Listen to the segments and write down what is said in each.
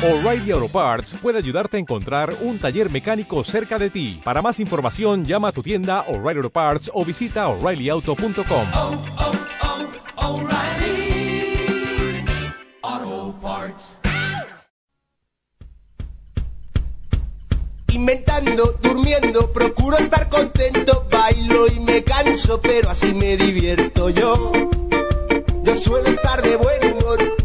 O'Reilly Auto Parts puede ayudarte a encontrar un taller mecánico cerca de ti. Para más información, llama a tu tienda O'Reilly Auto Parts o visita oreillyauto.com. oh, oh, O'Reilly Auto Parts. Inventando, durmiendo, procuro estar contento, bailo y me canso, pero así me divierto yo. Yo suelo estar de buen humor.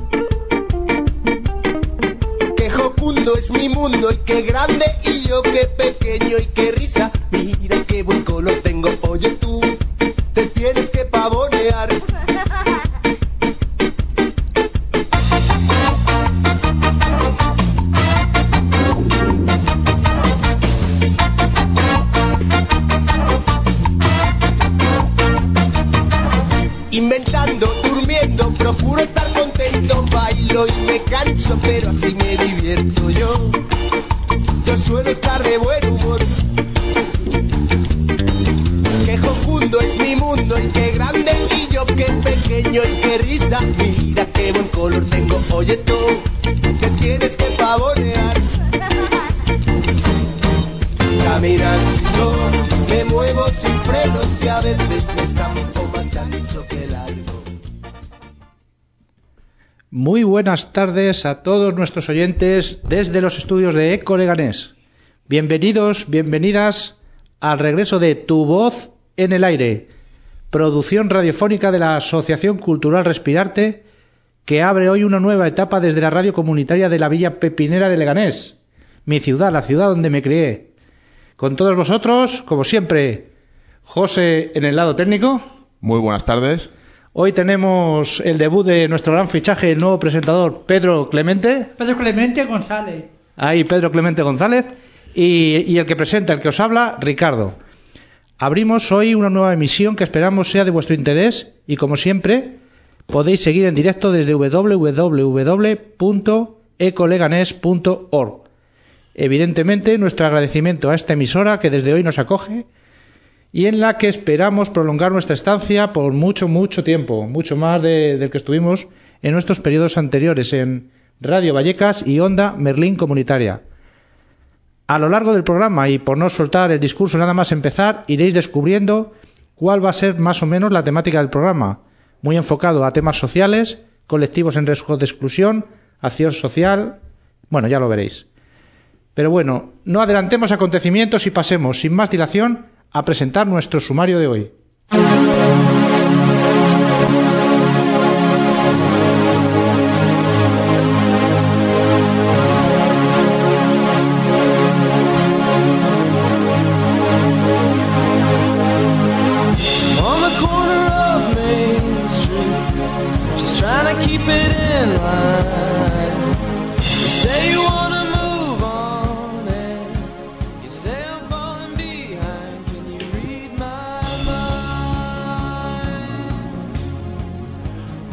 Es mi mundo y qué grande y yo qué pequeño y qué risa. Mira qué buen color tengo, oye tú, te tienes oye tú, te tienes que pavonear. Me muevo sin frenos y a veces me más ancho que largo. Muy buenas tardes a todos nuestros oyentes desde los estudios de Eco Leganés. Bienvenidos, bienvenidas al regreso de Tu Voz en el Aire, producción radiofónica de la Asociación Cultural Respirarte, que abre hoy una nueva etapa desde la radio comunitaria de la Villa Pepinera de Leganés, mi ciudad, la ciudad donde me crié. Con todos vosotros, como siempre, José en el lado técnico. Muy buenas tardes. Hoy tenemos el debut de nuestro gran fichaje, el nuevo presentador Pedro Clemente. Pedro Clemente González. Ahí Pedro Clemente González. Y, y el que presenta, el que os habla, Ricardo. Abrimos hoy una nueva emisión que esperamos sea de vuestro interés y como siempre podéis seguir en directo desde www.ecoleganes.org. Evidentemente nuestro agradecimiento a esta emisora que desde hoy nos acoge y en la que esperamos prolongar nuestra estancia por mucho, mucho tiempo, mucho más de- del que estuvimos en nuestros periodos anteriores en Radio Vallecas y Onda Merlín Comunitaria. A lo largo del programa y por no soltar el discurso nada más empezar, iréis descubriendo cuál va a ser más o menos la temática del programa, muy enfocado a temas sociales, colectivos en riesgo de exclusión, acción social, bueno, ya lo veréis. Pero bueno, no adelantemos acontecimientos y pasemos, sin más dilación, a presentar nuestro sumario de hoy.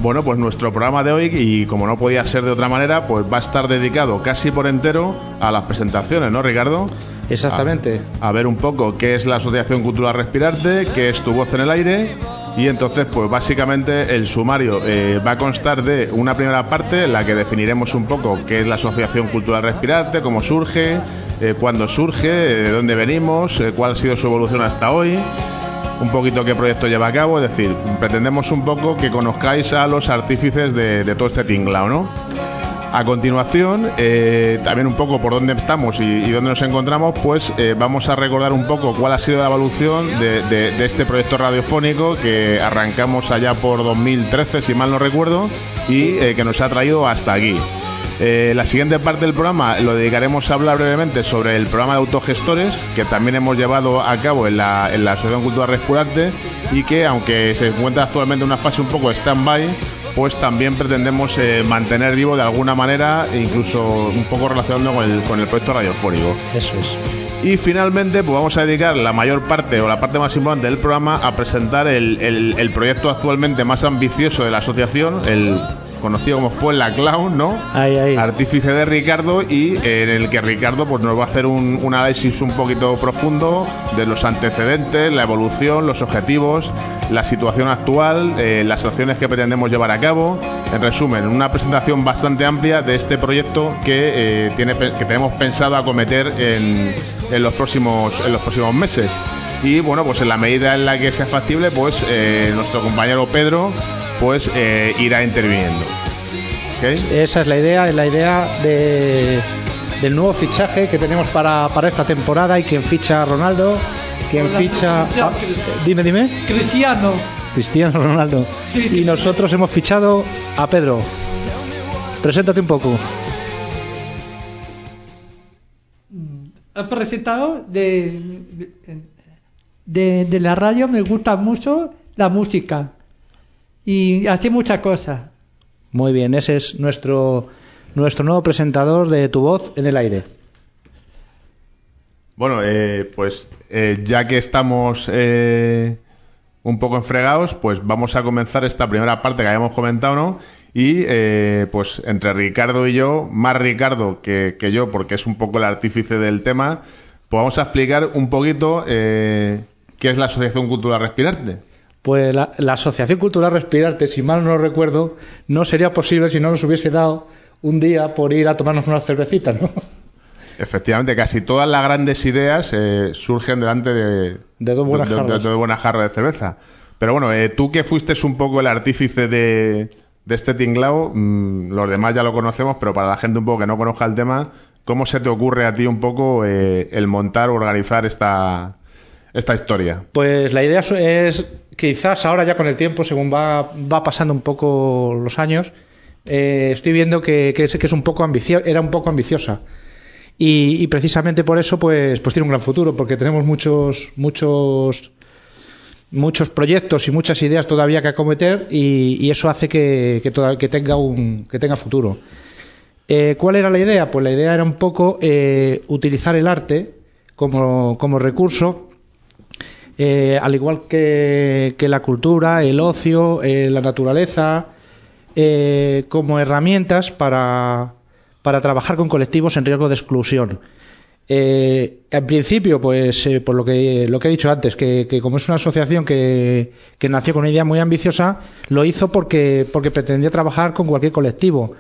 Bueno, pues nuestro programa de hoy, y como no podía ser de otra manera, pues va a estar dedicado casi por entero a las presentaciones, ¿no, Ricardo? Exactamente. A, a ver un poco qué es la Asociación Cultural Respirarte, qué es tu voz en el aire. Y entonces, pues básicamente el sumario eh, va a constar de una primera parte en la que definiremos un poco qué es la Asociación Cultural Respirarte, cómo surge, eh, cuándo surge, eh, de dónde venimos, eh, cuál ha sido su evolución hasta hoy. un poquito qué proyecto lleva a cabo, es decir, pretendemos un poco que conozcáis a los artífices de, de todo este tinglao, ¿no? A continuación, eh, también un poco por dónde estamos y, y dónde nos encontramos, pues eh, vamos a recordar un poco cuál ha sido la evolución de, de- de este proyecto radiofónico que arrancamos allá por 2013, si mal no recuerdo, y eh, que nos ha traído hasta aquí. Eh, la siguiente parte del programa lo dedicaremos a hablar brevemente sobre el programa de autogestores que también hemos llevado a cabo en la, en la Asociación Cultural Respurarte y que aunque se encuentra actualmente en una fase un poco stand-by, pues también pretendemos eh, mantener vivo de alguna manera, e incluso un poco relacionado con el, con el proyecto radiofónico. Eso es. Y finalmente, pues vamos a dedicar la mayor parte o la parte más importante del programa a presentar el, el- el proyecto actualmente más ambicioso de la asociación, el, conocido como Fue la Clown, ¿no? Ahí, ahí. Artífice de Ricardo y en el que Ricardo pues nos va a hacer un, un análisis un poquito profundo de los antecedentes, la evolución, los objetivos, la situación actual, eh, las acciones que pretendemos llevar a cabo. En resumen, una presentación bastante amplia de este proyecto que, eh, tiene, que tenemos pensado acometer en, en los próximos, en los próximos meses. Y bueno, pues en la medida en la que sea factible, pues eh, nuestro compañero Pedro pues eh, irá interviniendo. Esa es la idea, es la idea de, del nuevo fichaje que tenemos para, para esta temporada y quien ficha a Ronaldo, quien Hola, ficha... ah, dime, dime. Cristiano. Cristiano Ronaldo. Y nosotros hemos fichado a Pedro. Preséntate un poco. He presentado de, de, de la radio, me gusta mucho la música. Y hace muchas cosas. Muy bien, ese es nuestro, nuestro nuevo presentador de Tu Voz en el Aire. Bueno, eh, pues eh, ya que estamos eh, un poco enfregados, pues vamos a comenzar esta primera parte que habíamos comentado, ¿no? Y eh, pues entre Ricardo y yo, más Ricardo que, que yo, porque es un poco el artífice del tema, pues vamos a explicar un poquito eh, qué es la Asociación Cultural Respirarte. Pues la, la Asociación Cultural Respirarte, si mal no recuerdo, no sería posible si no nos hubiese dado un día por ir a tomarnos unas cervecitas, ¿no? Efectivamente, casi todas las grandes ideas eh, surgen delante de, De dos buenas de- de- jarras. de dos buenas jarras de cerveza. Pero bueno, eh, tú que fuiste un poco el artífice de, de este tinglao, mm, los demás ya lo conocemos, pero para la gente un poco que no conozca el tema, ¿cómo se te ocurre a ti un poco eh, el montar o organizar esta, esta historia? Pues la idea es, quizás ahora ya con el tiempo, según va, pasando un poco los años, eh, estoy viendo que, es, que un poco era un poco ambiciosa. Y, precisamente por eso, pues, pues tiene un gran futuro, porque tenemos muchos, muchos, muchos proyectos y muchas ideas todavía que acometer, y, eso hace que tenga un, que tenga futuro. Eh, ¿Cuál era la idea? Pues la idea era un poco eh, utilizar el arte como, como recurso eh, al igual que, la cultura, el ocio, eh, la naturaleza, eh, como herramientas para, para trabajar con colectivos en riesgo de exclusión. En principio, pues por lo que, lo que he dicho antes, que, que como es una asociación que, que nació con una idea muy ambiciosa, lo hizo porque, porque pretendía trabajar con cualquier colectivo.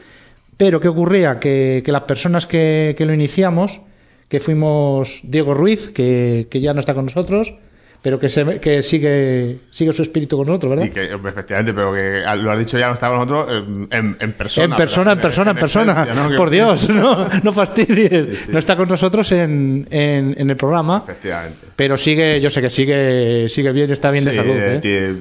Pero ¿qué ocurría? Que, las personas que, que lo iniciamos, que fuimos Diego Ruiz, que, que ya no está con nosotros, pero que, se, que sigue, sigue su espíritu con nosotros, ¿verdad? Y que, efectivamente, pero que ah, lo has dicho ya, no estaba nosotros en, en, en persona. en persona, en persona, en persona. Por Dios, no, no fastidies. Sí, sí. No está con nosotros en, en, el programa, Efectivamente. pero sigue, yo sé que sigue, sigue bien, está bien de salud. eh, ¿eh? tiene-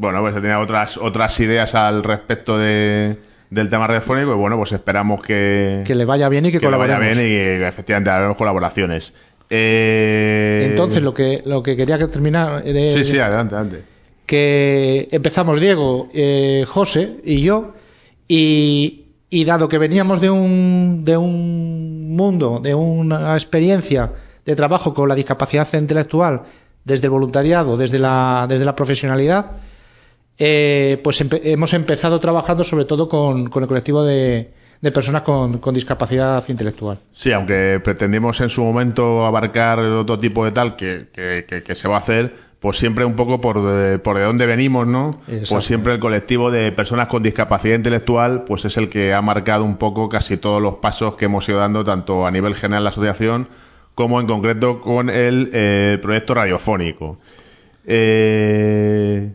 bueno, pues tenía otras otras ideas al respecto de, del tema radiofónico y bueno, pues esperamos que, Que le vaya bien y que, que le vaya bien y que efectivamente haremos colaboraciones. Eh, Entonces, lo que, lo que quería que terminar de, Sí, sí, adelante, adelante. que empezamos Diego, eh, José y yo, y, y dado que veníamos de un, de un mundo, de una experiencia de trabajo con la discapacidad intelectual, desde el voluntariado, desde la, desde la profesionalidad, eh, pues empe- hemos empezado trabajando sobre todo con, con el colectivo de, de personas con, con discapacidad intelectual. Sí, aunque pretendimos en su momento abarcar otro tipo de tal que, que, que- que se va a hacer, pues siempre un poco por de, por de dónde venimos, ¿no? Exacto. Pues siempre el colectivo de personas con discapacidad intelectual, pues es el que ha marcado un poco casi todos los pasos que hemos ido dando, tanto a nivel general de la asociación, como en concreto con el eh, proyecto radiofónico. Eh,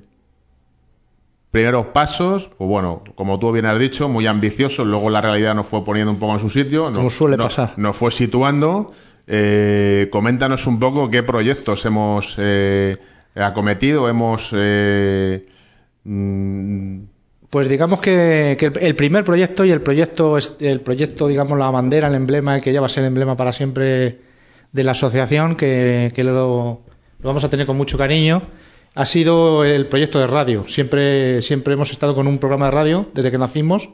primeros pasos, pues bueno, como tú bien has dicho, muy ambiciosos, luego la realidad nos fue poniendo un poco en su sitio. Como nos- suele no- pasar. Nos fue situando. Eh, coméntanos un poco qué proyectos hemos eh, acometido, hemos... eh, mm, Pues digamos que, que el- el primer proyecto y el proyecto, el proyecto, digamos, la bandera, el emblema, que ya va a ser el emblema para siempre de la asociación, que, que lo, lo vamos a tener con mucho cariño, ha sido el proyecto de radio. Siempre, siempre hemos estado con un programa de radio desde que nacimos.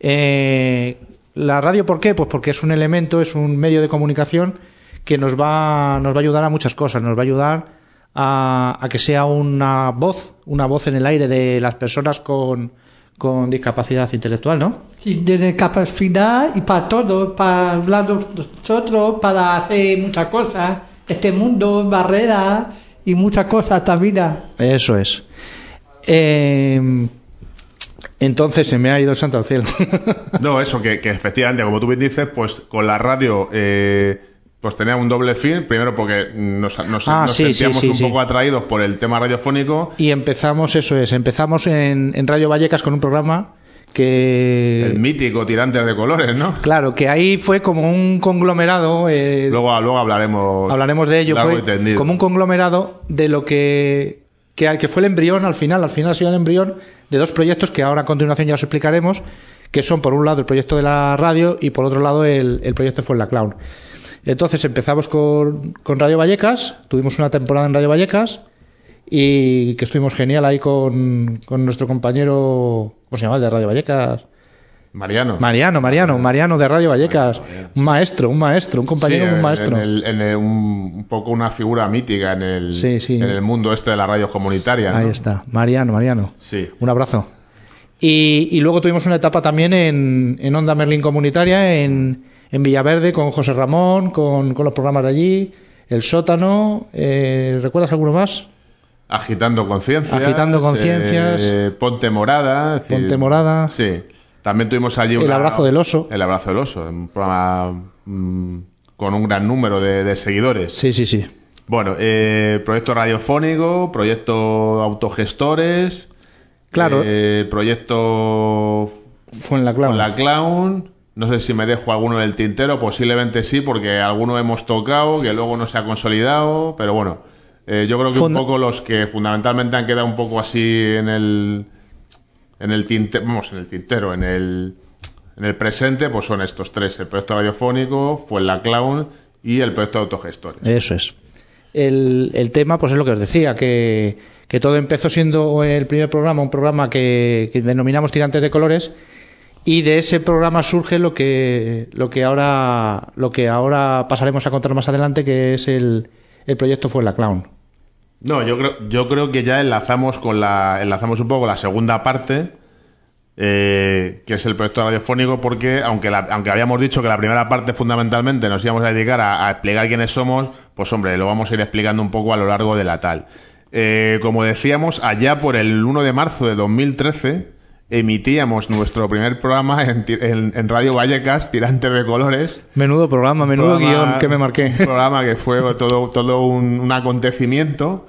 Eh, la radio, ¿por qué? Pues porque es un elemento, es un medio de comunicación que nos va, nos va a ayudar a muchas cosas. Nos va a ayudar a, a que sea una voz, una voz en el aire de las personas con, con discapacidad intelectual, ¿no? Sí, de capacidad y para todo, para hablar nosotros, para hacer muchas cosas, este mundo, barreras y muchas cosas, esta vida. Eso es. Eh, entonces se me ha ido el santo al cielo. No, eso, que, que efectivamente, como tú bien dices, pues con la radio eh, pues tenía un doble fin. Primero porque nos, nos- Ah, nos sí, sí, sentíamos sí, un sí. poco atraídos por el tema radiofónico. y empezamos, eso es, empezamos en, en Radio Vallecas con un programa que... El mítico Tirantes de Colores, ¿no? Claro, que ahí fue como un conglomerado. eh, Luego, luego hablaremos. hablaremos de ello. Fue como un conglomerado de lo que, que, que fue el embrión al final. Al final ha sido el embrión de dos proyectos que ahora a continuación ya os explicaremos, que son por un lado el proyecto de la radio y por otro lado el, el proyecto Fue la Clown. Entonces empezamos con, con Radio Vallecas, tuvimos una temporada en Radio Vallecas y que estuvimos genial ahí con, con nuestro compañero, ¿cómo se llama? el de Radio Vallecas? Mariano. Mariano, Mariano, Mariano de Radio Vallecas. Un maestro, un maestro, un compañero, Sí, un maestro. En, el- en el- un, un poco una figura mítica en el, Sí, sí. en el mundo este de las radios comunitarias. ¿no? Ahí está, Mariano, Mariano. Sí. Un abrazo. Y, y luego tuvimos una etapa también en, en Onda Merlín Comunitaria, en, en Villaverde, con José Ramón, con, con los programas de allí, El Sótano. eh, ¿Recuerdas alguno más? Agitando conciencias. Agitando conciencias. eh, Ponte Morada. decir, Ponte Morada. Sí. También tuvimos allí El una- Abrazo del Oso. El Abrazo del Oso. Un programa mm, con un gran número de, de seguidores. Sí, sí, sí. Bueno, eh, proyecto radiofónico, proyecto autogestores. Claro. eh, proyecto Fue en la con la clown. No sé si me dejo alguno del tintero, posiblemente sí, porque alguno hemos tocado, que luego no se ha consolidado, pero bueno, eh, yo creo que un poco los que fundamentalmente han quedado un poco así en el en el tintero, vamos, en el tintero, en el en el presente, pues son estos tres, el proyecto radiofónico, fue la clown y el proyecto de autogestores. Eso es. El, el tema, pues es lo que os decía, que, que todo empezó siendo el primer programa, un programa que, que denominamos Tirantes de Colores, y de ese programa surge lo que, lo que ahora, lo que ahora pasaremos a contar más adelante, que es el, el proyecto Fue la Clown. No, yo creo, yo creo que ya enlazamos con la, enlazamos un poco la segunda parte, eh, que es el proyecto radiofónico, porque aunque, la- aunque habíamos dicho que la primera parte fundamentalmente nos íbamos a dedicar a, explicar quiénes somos, pues hombre, lo vamos a ir explicando un poco a lo largo de la tal. Eh, como decíamos, allá por el 1 de marzo de 2013 emitíamos nuestro primer programa en, en- en Radio Vallecas, Tirantes de Colores. Menudo programa, menudo Programa- guion que me marqué. Un programa que fue todo, todo un, un acontecimiento.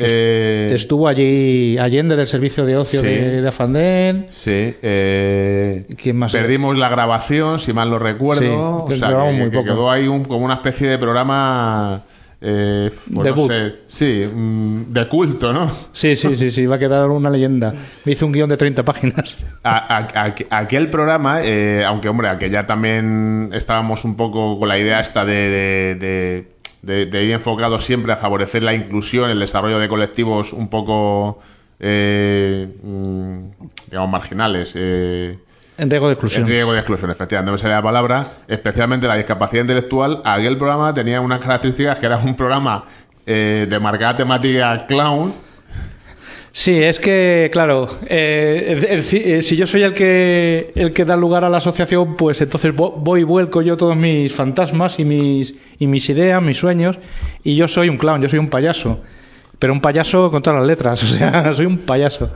Eh, Estuvo allí Allende del servicio de ocio Sí. de, de Afandén. Sí. eh, ¿Quién más? Perdimos la grabación, si mal lo recuerdo. Sí, o sea, que, muy que poco. quedó ahí un- como una especie de programa. Eh, pues Debut. No sé, sí, mm, de culto, ¿no? Sí, sí, sí, sí, va a quedar una leyenda. Me hizo un guion de 30 páginas. A- a- a- aquel programa, eh, aunque hombre, aquel ya también estábamos un poco con la idea esta de, de, de- de- de ir enfocado siempre a favorecer la inclusión, el desarrollo de colectivos un poco, eh, mm, digamos, marginales. Eh, En riesgo de en exclusión. riesgo de exclusión, efectivamente, no me salía la palabra. Especialmente la discapacidad intelectual. Aquel programa tenía unas características que era un programa eh, de marcada temática clown. Sí, es que, claro, eh, el- el eh, si yo soy el que, el que da lugar a la asociación, pues entonces vo- voy y vuelco yo todos mis fantasmas y mis, y mis ideas, mis sueños, y yo soy un clown, yo soy un payaso. Pero un payaso con todas las letras, o sea, soy un payaso.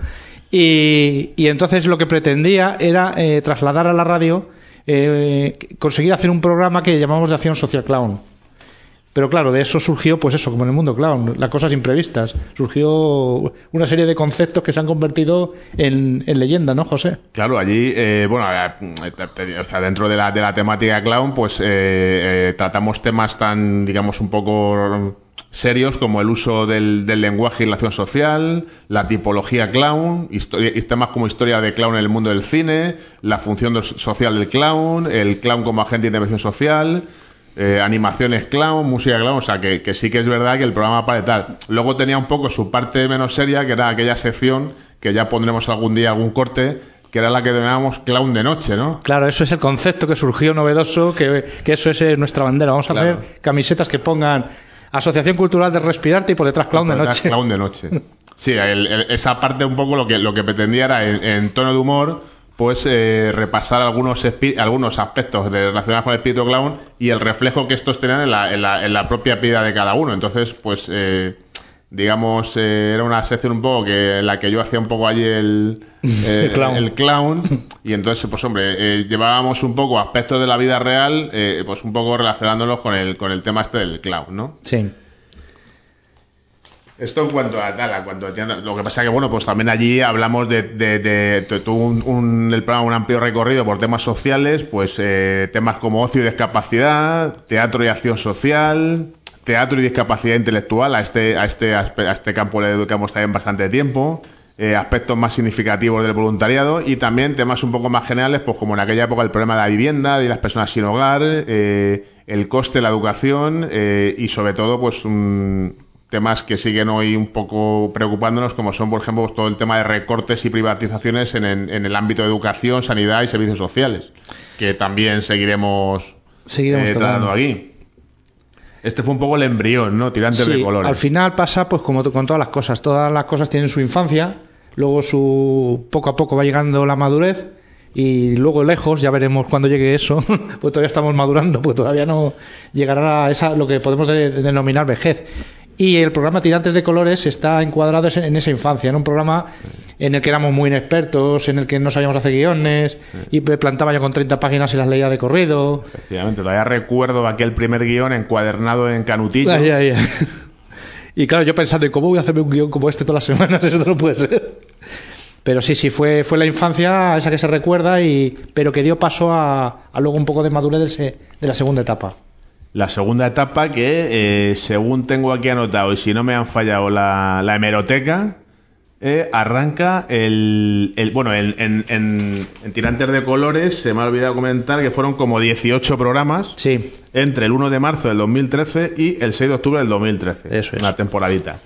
Y, entonces lo que pretendía era eh, trasladar a la radio, eh, conseguir hacer un programa que llamamos de acción social clown. Pero claro, de eso surgió, pues eso, como en el mundo clown, las cosas imprevistas. Surgió una serie de conceptos que se han convertido en, en leyenda, ¿no, José? Claro, allí, eh, bueno, sea, dentro de la, de la temática clown, pues eh, eh, tratamos temas tan, digamos, un poco serios como el uso del, del lenguaje y la acción social, la tipología clown, historia- temas como historia de clown en el mundo del cine, la función social del clown, el clown como agente de intervención social, eh, animaciones clown, música clown, o sea, que, que sí que es verdad que el programa para tal. Luego tenía un poco su parte menos seria, que era aquella sección que ya pondremos algún día algún corte, que era la que denominábamos clown de noche, ¿no? Claro, eso es el concepto que surgió novedoso, que, que eso es eh, nuestra bandera. Vamos a Claro. hacer camisetas que pongan Asociación Cultural de Respirarte y por detrás Clown de detrás, Noche. Clown de noche. Sí, el- el- esa parte un poco lo que, lo que pretendía era en, en tono de humor, pues eh, repasar algunos, algunos aspectos de, relacionados con el espíritu clown y el reflejo que estos tenían en la, en la, en la propia vida de cada uno. Entonces, pues, eh, digamos, eh, era una sección un poco que en la que yo hacía un poco allí el, eh, El clown. el clown. Y entonces, pues hombre, eh, llevábamos un poco aspectos de la vida real, eh, pues un poco relacionándolos con el, con el tema este del clown, ¿no? Sí. Esto en cuanto a tal, cuanto a lo que pasa que bueno, pues también allí hablamos de, de, de- tu- tuvo un, un- el programa un amplio recorrido por temas sociales, pues eh, temas como ocio y discapacidad, teatro y acción social, teatro y discapacidad intelectual, a este, a este, a este campo le dedicamos también bastante tiempo. eh, aspectos más significativos del voluntariado y también temas un poco más generales, pues como en aquella época el problema de la vivienda, de las personas sin hogar, eh, el coste de la educación eh, y sobre todo pues un, temas que siguen hoy un poco preocupándonos, como son, por ejemplo, pues, todo el tema de recortes y privatizaciones en, en- en el ámbito de educación, sanidad y servicios sociales, que también seguiremos, Seguiremos tratando aquí. Este fue un poco el embrión, ¿no? Tirantes de colores. al final pasa pues como con todas las cosas. Todas las cosas tienen su infancia, luego su poco a poco va llegando la madurez y luego lejos, ya veremos cuando llegue eso, pues todavía estamos madurando, pues todavía no llegará a esa, lo que podemos de- de denominar vejez. Y el programa Tirantes de Colores está encuadrado en esa infancia, en un programa en el que éramos muy inexpertos, en el que no sabíamos hacer guiones, y plantaba yo con 30 páginas y las leía de corrido. Efectivamente, todavía recuerdo aquel primer guion encuadernado en canutillo. Y claro, yo pensando, ¿y cómo voy a hacerme un guion como este todas las semanas? Eso no puede ser. Pero sí, sí, fue, fue la infancia esa que se recuerda, y, pero que dio paso a, a luego un poco de madurez se- de la segunda etapa. La segunda etapa que, eh, según tengo aquí anotado, y si no me han fallado la, la hemeroteca, eh, arranca el... el- bueno, en, en, en- en Tirantes de Colores se me ha olvidado comentar que fueron como 18 programas Sí, entre el 1 de marzo del 2013 y el 6 de octubre del 2013. Eso es. Una temporadita.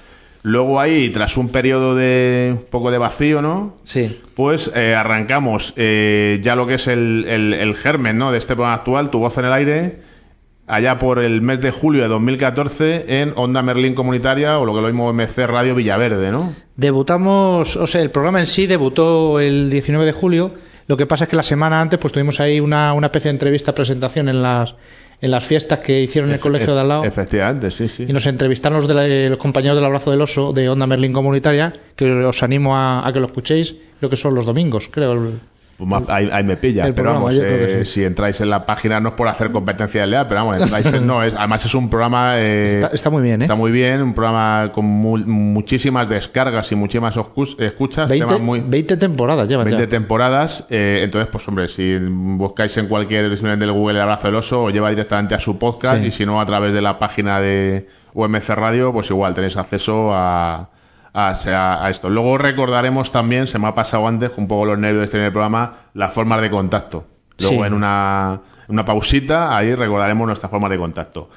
Luego ahí, tras un periodo de un poco de vacío, ¿no? sí. Pues eh, arrancamos ya lo que es el, el- el germen ¿no? de este programa actual, Tu Voz en el Aire, allá por el mes de julio de 2014 en Onda Merlín Comunitaria o lo que lo mismo MC Radio Villaverde, ¿no? Debutamos, o sea, el programa en sí debutó el 19 de julio. Lo que pasa es que la semana antes, pues tuvimos ahí una, una especie de entrevista, presentación en las, en las fiestas que hicieron en el colegio de al lado. Efectivamente, sí, sí. Y nos entrevistaron los, de la- los compañeros del Abrazo del Oso de Onda Merlín Comunitaria, que os animo a, a que lo escuchéis. Creo que son los domingos, creo. Pues más- ahí, ahí me pilla, el pero programa, vamos, eh, sí. si entráis en la página no es por hacer competencia de leal, pero vamos, entráis en- no, es, además es un programa... eh, Está, está muy bien, ¿eh? Está muy bien, un programa con mu- muchísimas descargas y muchísimas escuchas, 20, temas muy... 20 temporadas llevan 20 ya. temporadas. eh, entonces, pues hombre, si buscáis en cualquier versión del Google El Abrazo del Oso, os lleva directamente a su podcast Sí. y si no, a través de la página de UMC Radio, pues igual tenéis acceso a, a, a- a esto. Luego recordaremos también, se me ha pasado antes, un poco los nervios de este programa, las formas de contacto. Luego Sí. en una, en una pausita, ahí recordaremos nuestras formas de contacto.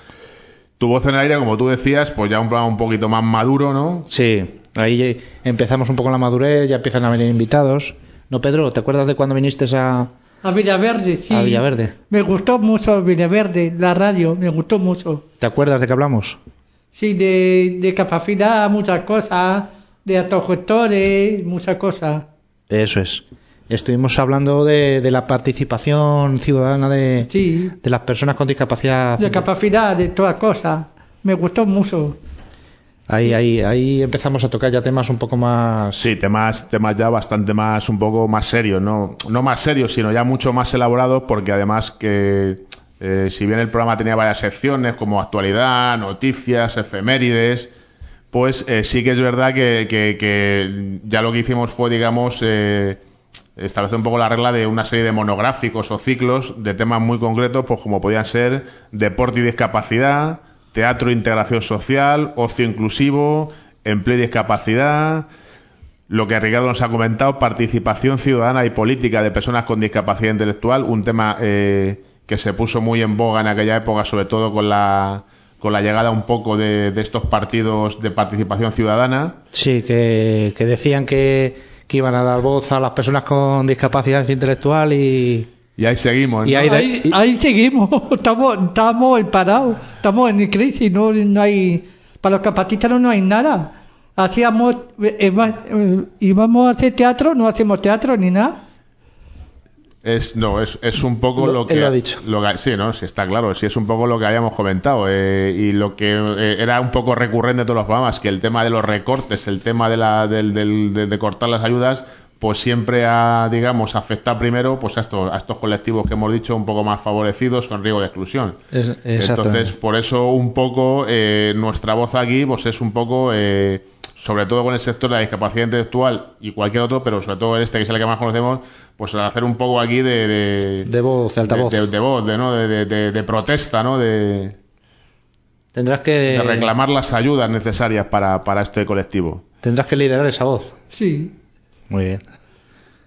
Tu voz en el aire, como tú decías, pues ya un programa un poquito más maduro, ¿no? Sí, ahí empezamos un poco la madurez, ya empiezan a venir invitados. No, Pedro, ¿te acuerdas de cuando viniste a, A Villaverde, sí. a Villaverde? Me gustó mucho Villaverde, la radio, me gustó mucho. ¿Te acuerdas de qué hablamos? Sí, de, de capacidad, muchas cosas, de autogestores, muchas cosas. Eso es. Estuvimos hablando de, de la participación ciudadana de, Sí, de las personas con discapacidad. de capacidad, de todas cosas. Me gustó mucho. Ahí, ahí, ahí empezamos a tocar ya temas un poco más. Sí, temas, temas ya bastante más, un poco más serios, no, no más serios, sino ya mucho más elaborados, porque además que eh, si bien el programa tenía varias secciones como actualidad, noticias, efemérides, pues eh, sí que es verdad que, que- ya lo que hicimos fue, digamos, eh, establecer un poco la regla de una serie de monográficos o ciclos de temas muy concretos, pues como podían ser deporte y discapacidad, teatro e integración social, ocio inclusivo, empleo y discapacidad, lo que Ricardo nos ha comentado, participación ciudadana y política de personas con discapacidad intelectual, un tema eh, que se puso muy en boga en aquella época, sobre todo con la, con la llegada un poco de, de estos partidos de participación ciudadana. Sí, que, que decían que, que iban a dar voz a las personas con discapacidad intelectual y. Y ahí seguimos. Y ¿no? ahí- Ahí, y- ahí seguimos, estamos, estamos en parado, estamos en crisis, no, no hay, para los capacitistas no hay nada. hacíamos, eh, eh, eh, íbamos a hacer teatro, no hacemos teatro ni nada. Es, no, es, es un poco Lo- lo, él que... lo ha dicho. lo que- sí, no, sí, está claro. Sí, es un poco lo que habíamos comentado. eh, y lo que eh, era un poco recurrente de todos los programas, que el tema de los recortes, el tema de, la, del, del- de, de cortar las ayudas, pues siempre ha, digamos, afectado primero pues a estos, a estos colectivos que hemos dicho un poco más favorecidos con riesgo de exclusión. Es-. Entonces, por eso un poco eh, nuestra voz aquí pues es un poco, eh, sobre todo con el sector de la discapacidad intelectual y cualquier otro, pero sobre todo este que es el que más conocemos, pues hacer un poco aquí de... De, De voz, de altavoz. De, de voz, de, ¿no? de, de- de- de protesta, ¿no? De, Tendrás que, de reclamar las ayudas necesarias para, para este colectivo. tendrás que liderar esa voz. Sí. Muy bien.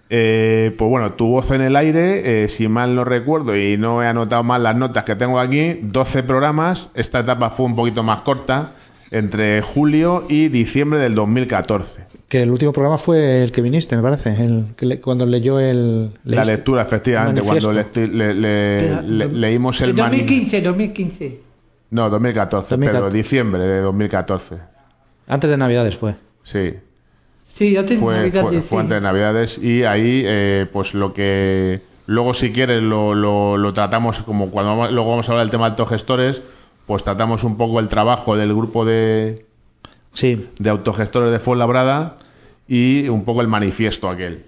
Eh, pues bueno, tu voz en el aire, eh, si mal no recuerdo y no he anotado mal las notas que tengo aquí, 12 programas. Esta etapa fue un poquito más corta, entre julio y diciembre del 2014. Que el último programa fue el que viniste, me parece. El que le- cuando leyó el. La leíste lectura, efectivamente, el cuando le, le- le- le- leímos el En mani- 2015, 2015. No, 2014, 2014. pero diciembre de 2014. Antes de Navidades fue. Sí. Sí, tengo fue, Navidad fue, de fue antes de Navidades y ahí eh, pues lo que luego si quieres lo, lo, lo tratamos como cuando vamos- luego vamos a hablar del tema de autogestores pues tratamos un poco el trabajo del grupo de, Sí. de autogestores de Fuenlabrada y un poco el manifiesto aquel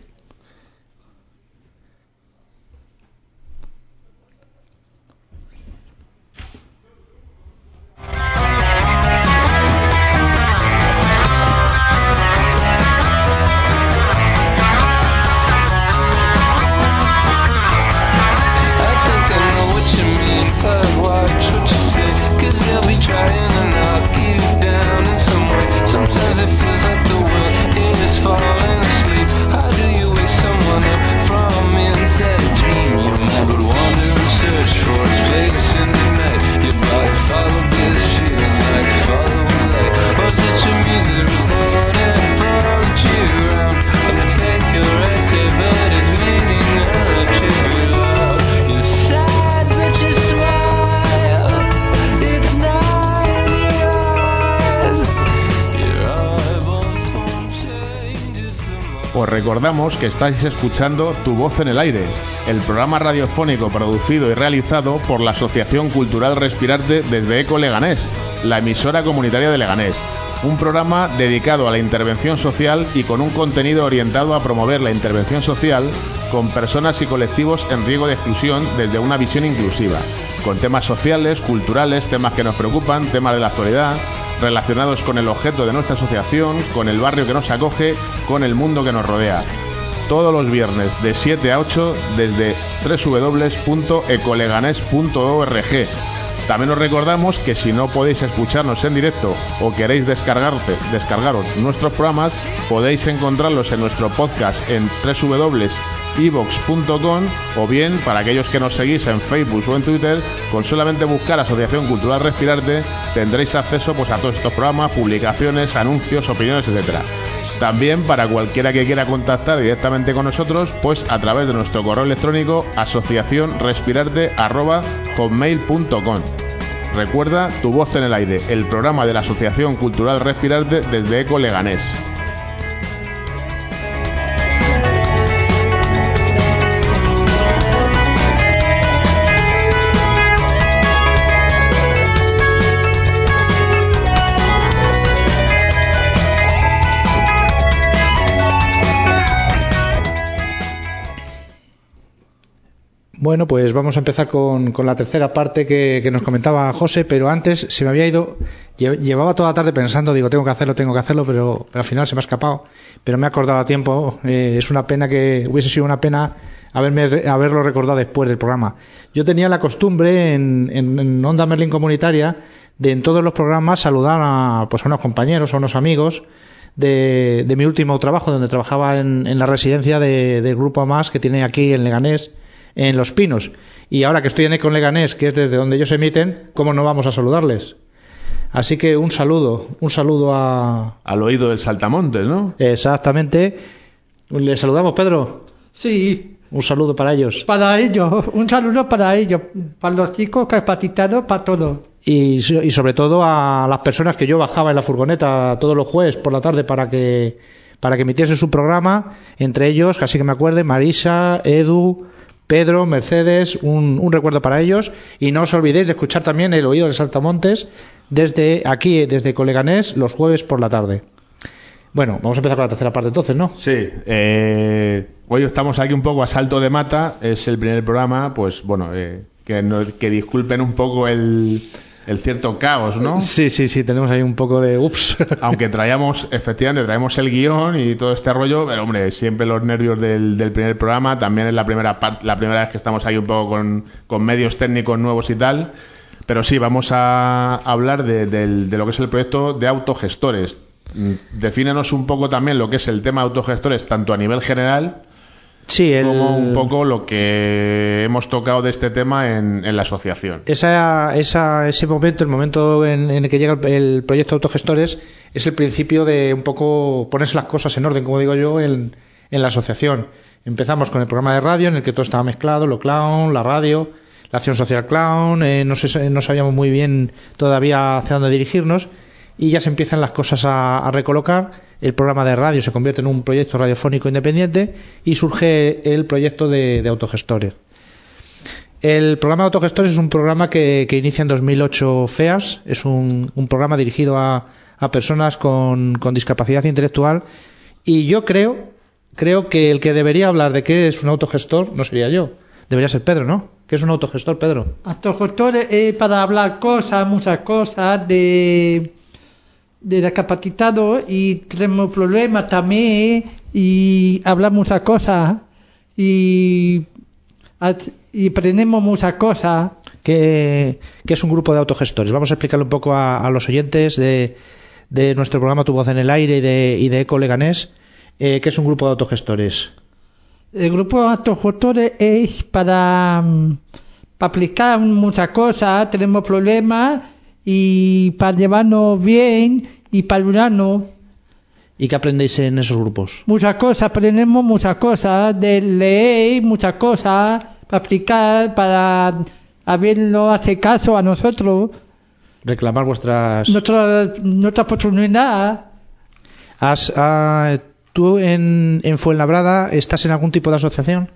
recordamos que estáis escuchando Tu Voz en el Aire, el programa radiofónico producido y realizado por la Asociación Cultural Respirarte desde Eco Leganés, la emisora comunitaria de Leganés. Un programa dedicado a la intervención social y con un contenido orientado a promover la intervención social con personas y colectivos en riesgo de exclusión desde una visión inclusiva, con temas sociales, culturales, temas que nos preocupan, temas de la actualidad, relacionados con el objeto de nuestra asociación, con el barrio que nos acoge, con el mundo que nos rodea. Todos los viernes de 7 a 8 desde www.ecoleganes.org. También os recordamos que si no podéis escucharnos en directo o queréis descargarte, descargaros nuestros programas, podéis encontrarlos en nuestro podcast en www.evox.com o bien para aquellos que nos seguís en Facebook o en Twitter, con solamente buscar Asociación Cultural Respirarte tendréis acceso pues, a todos estos programas, publicaciones, anuncios, opiniones, etcétera. También para cualquiera que quiera contactar directamente con nosotros, pues a través de nuestro correo electrónico asociacionrespirarte@hotmail.com. Recuerda tu voz en el aire, el programa de la Asociación Cultural Respirarte desde Eco Leganés. Bueno, pues vamos a empezar con, la tercera parte que, nos comentaba José, pero antes se me había ido, lle- llevaba toda la tarde pensando, digo, tengo que hacerlo, tengo que hacerlo, pero, al final se me ha escapado, pero me he acordado a tiempo, eh, es una pena que, hubiese sido una pena haberme, haberlo recordado después del programa. Yo tenía la costumbre en, en, Onda Merlin Comunitaria de en todos los programas saludar a, pues a unos compañeros, a unos amigos, de, de mi último trabajo, donde trabajaba en, la residencia de- del Grupo Más que tiene aquí en Leganés, en Los Pinos. Y ahora que estoy en Econ Leganés, que es desde donde ellos emiten, ¿cómo no vamos a saludarles? Así que un saludo, un saludo a... Al oído del Saltamontes, ¿no? Exactamente. Les saludamos, Pedro. Sí, Un saludo para ellos. para ellos, un saludo para ellos, para los chicos capacitados, para todo. y, y sobre todo a las personas que yo bajaba en la furgoneta todos los jueves por la tarde para que para que emitiese su programa, entre ellos, casi que me acuerde, Marisa, Edu, Pedro, Mercedes, un, un recuerdo para ellos. Y no os olvidéis de escuchar también el oído de Saltamontes desde aquí, desde Coleganés, los jueves por la tarde. Bueno, vamos a empezar con la tercera parte entonces, ¿no? Sí, eh, hoy estamos aquí un poco a salto de mata, es el primer programa, pues bueno, eh, que, que disculpen un poco el, el cierto caos, ¿no? Sí, sí, sí, tenemos ahí un poco de ups. Aunque traíamos, efectivamente, traemos el guion y todo este rollo, pero hombre, siempre los nervios del, del primer programa, también es la primera parte, la primera vez que estamos ahí un poco con, con medios técnicos nuevos y tal. Pero sí, vamos a hablar de, de lo que es el proyecto de autogestores. Mm, Defínenos un poco también lo que es el tema de autogestores, tanto a nivel general Sí, el, como un poco lo que hemos tocado de este tema en, en la asociación. esa, esa, ese momento, el momento en, en el que llega el, el proyecto Autogestores, es el principio de un poco ponerse las cosas en orden, como digo yo, en, en la asociación. Empezamos con el programa de radio en el que todo estaba mezclado, lo clown, la radio, la acción social clown, eh, no, sé- no sabíamos muy bien todavía hacia dónde dirigirnos y ya se empiezan las cosas a, a recolocar. El programa de radio se convierte en un proyecto radiofónico independiente y surge el proyecto de, de autogestores. El programa de autogestores es un programa que, que inicia en 2008 FEAS, es un, un programa dirigido a, a personas con, con discapacidad intelectual y yo creo, creo que el que debería hablar de qué es un autogestor no sería yo, debería ser Pedro, ¿no? ¿Qué es un autogestor, Pedro? Autogestores es para hablar cosas, muchas cosas de, de discapacitados y tenemos problemas también y hablamos muchas cosas y, y aprendemos muchas cosas. ¿Qué, qué es un grupo de autogestores? Vamos a explicarle un poco a, a los oyentes de, de nuestro programa Tu Voz en el Aire y de, y de Eco Leganés, eh, ¿qué es un grupo de autogestores? El grupo de autogestores es para, mm, para aplicar muchas cosas, tenemos problemas y para llevarnos bien y para ayudarnos. ¿Y qué aprendéis en esos grupos? Muchas cosas, aprendemos muchas cosas, de leer muchas cosas, para aplicar, para haberlo hacer caso a nosotros, Reclamar vuestras... nuestra, nuestra oportunidad. ¿Has, ah, ¿Tú en, en Fuenlabrada estás en algún tipo de asociación?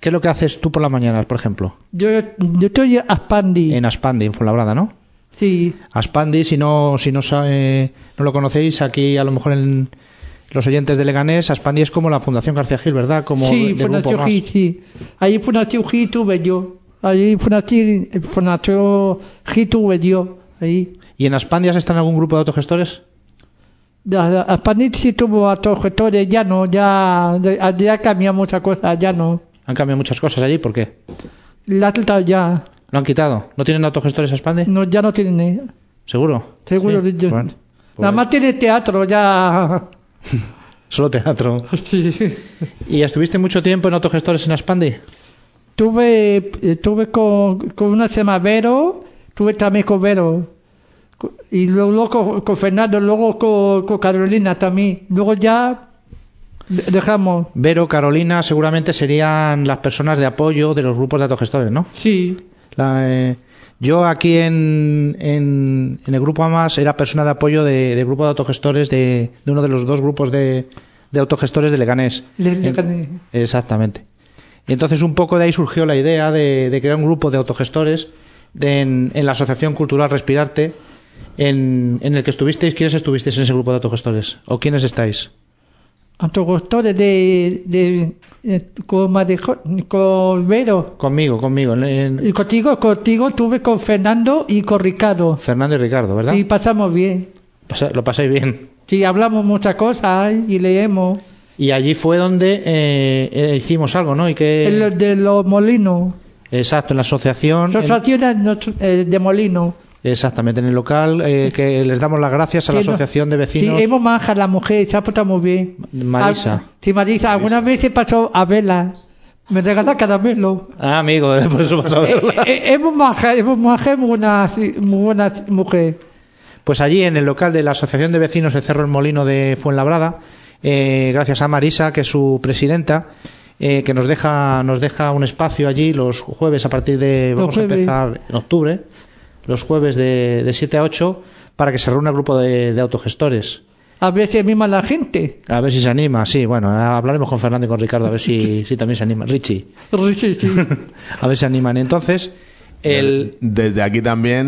¿Qué es lo que haces tú por las mañanas, por ejemplo? Yo, yo estoy a Spandi. En Aspandi, en Fuenlabrada, ¿no? Sí, Aspandi, si no, si no, sabe- no lo conocéis, aquí a lo mejor en los oyentes de Leganés, Aspandi es como la Fundación García Gil, ¿verdad? Como sí, de- Fundación más. G, sí. Ahí Fundación G tuve yo. Ahí Fundación, Fundación G tuve yo. Ahí. ¿Y en Aspandi has estado en algún grupo de autogestores? Ya, A Spandi sí tuvo autogestores, ya no, ya, ya, cambió muchas cosas, ya no. Han cambiado muchas cosas allí, ¿por qué? La ha quitado ya. ¿Lo han quitado? ¿No tienen autogestores Aspandi? No, ya no tiene. ¿Seguro? Seguro Sí. yo- Bueno, pues Nada más tiene teatro, ya. Solo teatro. Sí. ¿Y estuviste mucho tiempo en autogestores en Aspandi? Tuve, eh, tuve con, con una se Vero, tuve también con Vero. Y luego con, con Fernando, luego con, con Carolina también. Luego ya dejamos. Vero, Carolina, seguramente serían las personas de apoyo de los grupos de autogestores, ¿no? Sí, La, eh, yo aquí en, en, en el grupo AMAS era persona de apoyo de- del grupo de autogestores de, de uno de los dos grupos de, de autogestores de Leganés. le, le En- gané. Exactamente. Y entonces un poco de ahí surgió la idea de, de crear un grupo de autogestores de- en, en la Asociación Cultural Respirarte, en, en el que estuvisteis. ¿Quiénes estuvisteis en ese grupo de autogestores? ¿O quiénes estáis? Autogestores de, de, eh, con, Marejo- con Vero. Conmigo, conmigo. Y contigo, contigo tuve con Fernando y con Ricardo. Fernando y Ricardo, ¿verdad? Y pasamos bien. Pasa- lo pasáis bien. Sí, hablamos muchas cosas y leemos. Y allí fue donde eh, eh, hicimos algo, ¿no? Y que... En lo de los molinos. Exacto, en la asociación. en- Asociación eh, de molinos. Exactamente, en el local, eh, que les damos las gracias a la asociación de vecinos. Sí, hemos maja la mujer, se ha portado muy bien. Marisa. Sí, Marisa. Algunas veces pasó a verla. Me regala caramelo. Ah, amigo, por eso vas a verla. Eh, hemos maja, hemos maja, muy buena, muy buena mujer. Pues allí, en el local de la Asociación de Vecinos de Cerro el Molino de Fuenlabrada, eh, gracias a Marisa, que es su presidenta, eh, que nos deja, nos deja un espacio allí los jueves a partir de, vamos a empezar en octubre, los jueves de, de 7 a 8, para que se reúna el grupo de, de autogestores. A ver si anima la gente. A ver si se anima, sí, bueno, hablaremos con Fernando y con Ricardo a ver si, si también se anima. Richie, Sí, sí. a ver si se animan. Entonces, el, Desde aquí también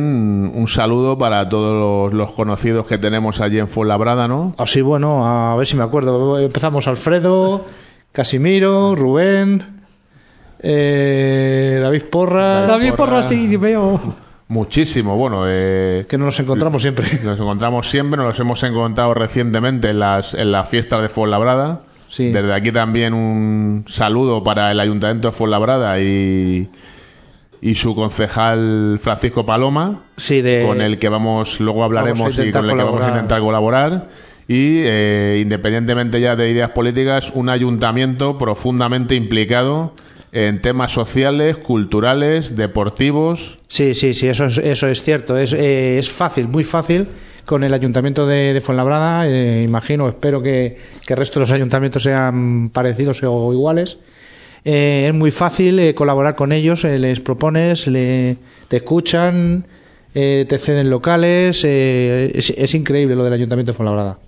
un saludo para todos los, los conocidos que tenemos allí en Fuenlabrada, ¿no? así bueno, a ver si me acuerdo. Empezamos Alfredo, Casimiro, Rubén, eh, David Porra, David Porra sí veo. Muchísimo, bueno, eh, que no nos encontramos siempre. nos encontramos siempre, nos los hemos encontrado recientemente en las, en las fiestas de Fuenlabrada. Sí. Desde aquí también un saludo para el Ayuntamiento de Fuenlabrada y, y su concejal Francisco Paloma. Sí, de, con el que vamos, luego hablaremos Vamos y con el que vamos a intentar colaborar. Y eh, independientemente ya de ideas políticas, un ayuntamiento profundamente implicado en temas sociales, culturales, deportivos. Sí, sí, sí, eso es, eso es cierto. Es, eh, es fácil, muy fácil con el ayuntamiento de, de Fuenlabrada. eh, imagino, espero que, que el resto de los ayuntamientos sean parecidos o iguales. Eh, es muy fácil colaborar con ellos, les propones, le, te escuchan, te ceden locales. es, es increíble lo del ayuntamiento de Fuenlabrada.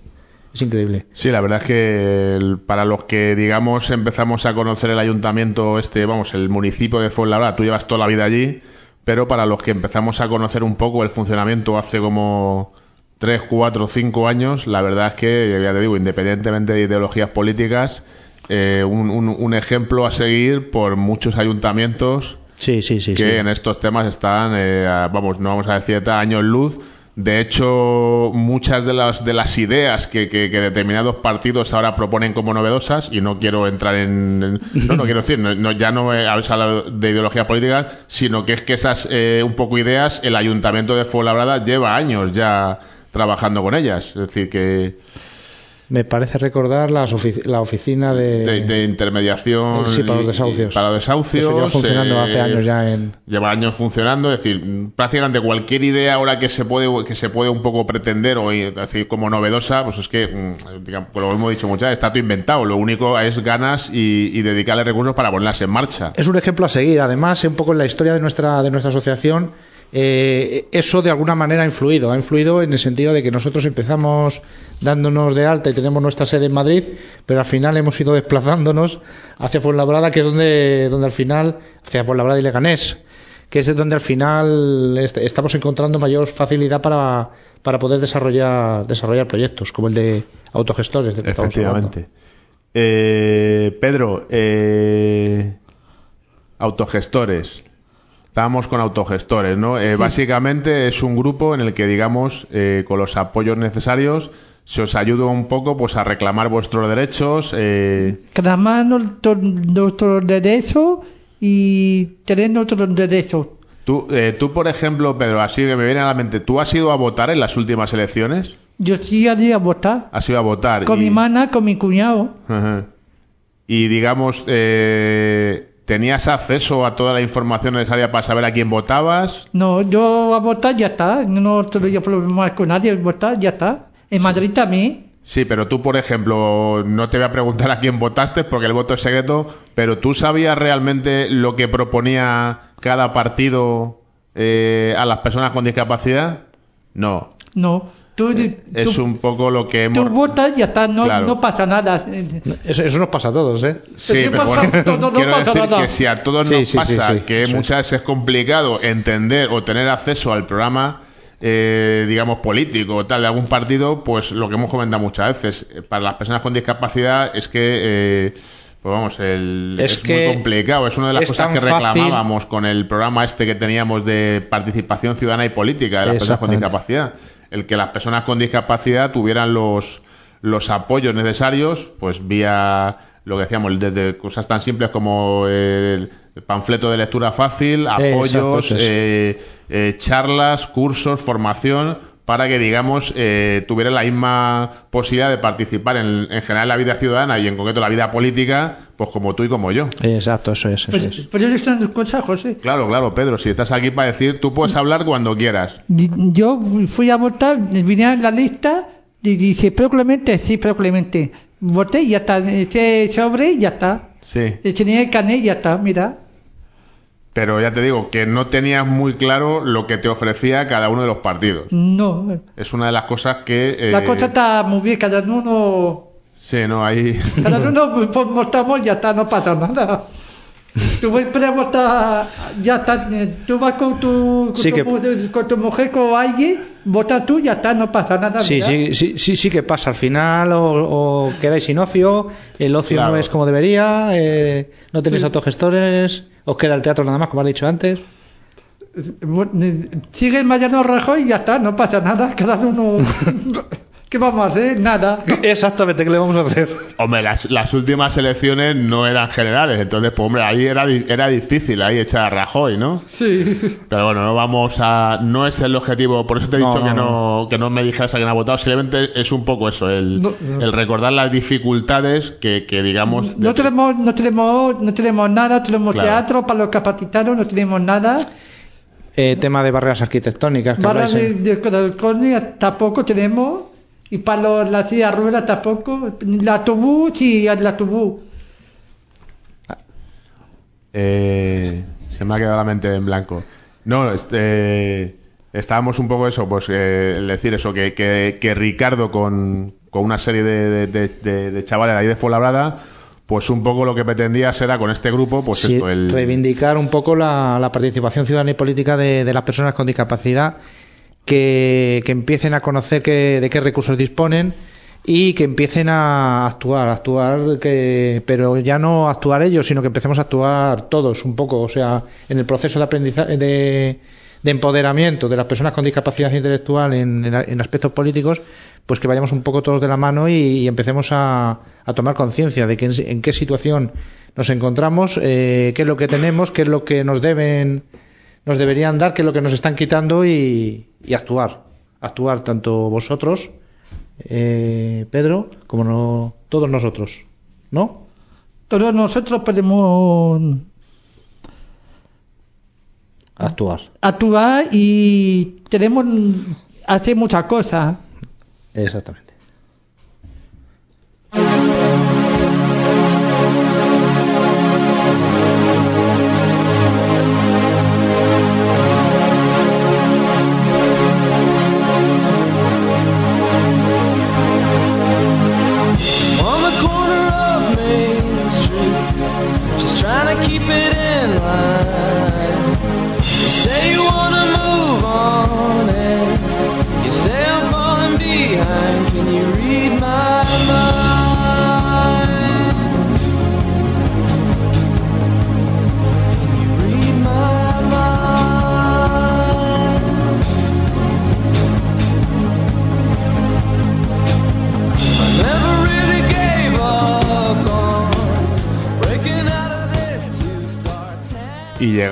Es increíble. Sí, la verdad es que el- para los que, digamos, empezamos a conocer el ayuntamiento, este, vamos, el municipio de Fuenlabrada, tú llevas toda la vida allí, pero para los que empezamos a conocer un poco el funcionamiento hace como 3, 4, 5 años, la verdad es que, ya te digo, independientemente de ideologías políticas, eh, un, un- un ejemplo a seguir por muchos ayuntamientos Sí, sí, sí. que en estos temas están, eh, a- vamos, no vamos a decir a años luz. De hecho, muchas de las, de las ideas que, que- que determinados partidos ahora proponen como novedosas, y no quiero entrar en... no, no quiero decir, no, no- ya no he hablado de ideología política, sino que es que esas eh, un poco ideas, el Ayuntamiento de Fuenlabrada lleva años ya trabajando con ellas. Es decir, que Me parece recordar las ofici- la oficina de, de, de intermediación... Sí, para los desahucios. Para los desahucios. Eso lleva funcionando eh, hace años ya en... lleva años funcionando, es decir, prácticamente cualquier idea ahora que se puede que se puede un poco pretender o eh, decir como novedosa, pues es que, mm, digamos, pues lo hemos dicho muchas veces, está todo inventado. Lo único es ganas y, y dedicarle recursos para ponerlas en marcha. Es un ejemplo a seguir. Además, un poco en la historia de nuestra, de nuestra asociación, eh, eso de alguna manera ha influido. Ha influido en el sentido de que nosotros empezamos dándonos de alta y tenemos nuestra sede en Madrid, pero al final hemos ido desplazándonos hacia Fuenlabrada, que es donde, donde al final, hacia Fuenlabrada y Leganés, que es donde al final est- estamos encontrando mayor facilidad para, para poder desarrollar, desarrollar proyectos, como el de autogestores. Efectivamente. Eh, Pedro, eh, autogestores. Estábamos con autogestores, ¿no? Eh, Básicamente es un grupo en el que, digamos, eh, con los apoyos necesarios, se os ayuda un poco pues a reclamar vuestros derechos. eh, Clamar nuestro, nuestro derecho y tener nuestros derechos. Tú, eh, tú, por ejemplo, Pedro, así que me viene a la mente, ¿tú has ido a votar en las últimas elecciones? Yo sí iría a votar. Has ido a votar. Con y, mi mana, con mi cuñado. Ajá. Y digamos, eh, ¿tenías acceso a toda la información necesaria para saber a quién votabas? No, yo a votar ya está. No tendría problemas con nadie. Votar ya está. En Madrid también. Sí, pero tú, por ejemplo, no te voy a preguntar a quién votaste porque el voto es secreto, pero ¿tú sabías realmente lo que proponía cada partido eh, a las personas con discapacidad? No. No. Tú, Es tú, un poco lo que tú hemos... votas ya está. No, Claro. no pasa nada. Eso, eso nos pasa a todos, ¿eh? Sí, ¿Qué pero pasa? bueno, No, no, no quiero pasa decir nada. que si a todos Sí, nos sí, pasa sí, que muchas veces es complicado entender o tener acceso al programa, eh, digamos, político o tal de algún partido, pues lo que hemos comentado muchas veces, eh, para las personas con discapacidad es que, eh, pues vamos, el- Es es, que muy complicado. Es una de las cosas que fácil- reclamábamos con el programa este que teníamos de participación ciudadana y política de las personas con discapacidad. El que las personas con discapacidad tuvieran los, los apoyos necesarios, pues vía lo que decíamos, desde cosas tan simples como el panfleto de lectura fácil, apoyos, exacto, eso es. eh, eh, charlas, cursos, formación, para que, digamos, eh, tuvieran la misma posibilidad de participar en, en general en la vida ciudadana y en concreto la vida política, pues como tú y como yo. Exacto, eso es. eso Pero, es. pero eso consejos, ¿eh? Claro, claro, Pedro, si estás aquí para decir, tú puedes hablar cuando quieras. Yo fui a votar, vine a la lista y dice, pero Clemente, sí, pero Clemente. Voté y ya está. Ese sobre y ya está. Sí. Y tenía canné y ya está, mira. Pero ya te digo, que no tenías muy claro lo que te ofrecía cada uno de los partidos. No. Es una de las cosas que... eh, La cosa está muy bien, cada uno. Sí, no, ahí... Cada uno pues, votamos y ya está, no pasa nada. Tú vas a votar, ya está. eh, Tú vas con tu, con, Sí tu, que- con tu mujer, con alguien, votas tú, ya está, no pasa nada. Sí, sí, sí, sí, sí que pasa. Al final o, o quedáis sin ocio, el ocio Claro. no es como debería, eh, no tenéis Sí. autogestores, os queda el teatro nada más, como has dicho antes. Sigue Mariano Rajoy y ya está, no pasa nada. Cada uno. ¿Qué vamos a hacer? Nada. Exactamente, ¿qué le vamos a hacer? Hombre, las, las últimas elecciones no eran generales, entonces, pues hombre, ahí era, era difícil ahí echar a Rajoy, ¿no? Sí. Pero bueno, no vamos a... No es el objetivo, por eso te he No, dicho no, que, no, que no me dijeras a quién ha votado, simplemente es un poco eso, el, No, no. el recordar las dificultades que, que digamos... No tenemos, no tenemos, no tenemos nada, tenemos Claro. teatro para los capacitanos, no tenemos nada. Eh, tema de barreras arquitectónicas. que habláis, de, de tampoco tenemos. Y para los, la silla de ruedas tampoco. La autobús y el autobús. Eh, se me ha quedado la mente en blanco. No, este, estábamos un poco eso, pues eh, el decir eso, que, que, que Ricardo con, con una serie de, de, de- de- de chavales ahí de Fuenlabrada, pues un poco lo que pretendía era con este grupo, pues Sí, esto, el... reivindicar un poco la, la participación ciudadana y política de, de las personas con discapacidad, que, que empiecen a conocer qué- de qué recursos disponen y que empiecen a actuar, actuar, que, pero ya no actuar ellos, sino que empecemos a actuar todos un poco, o sea, en el proceso de aprendizaje, de, de empoderamiento de las personas con discapacidad intelectual en, en- en aspectos políticos, pues que vayamos un poco todos de la mano y, y empecemos a, a tomar conciencia de que en, en qué situación nos encontramos, eh, qué es lo que tenemos, qué es lo que nos deben, nos deberían dar, qué es lo que nos están quitando y, y actuar, actuar tanto vosotros, eh, Pedro, como no, todos nosotros, ¿no? Todos nosotros podemos Actuar. actuar y tenemos hacer muchas cosas. Exactamente.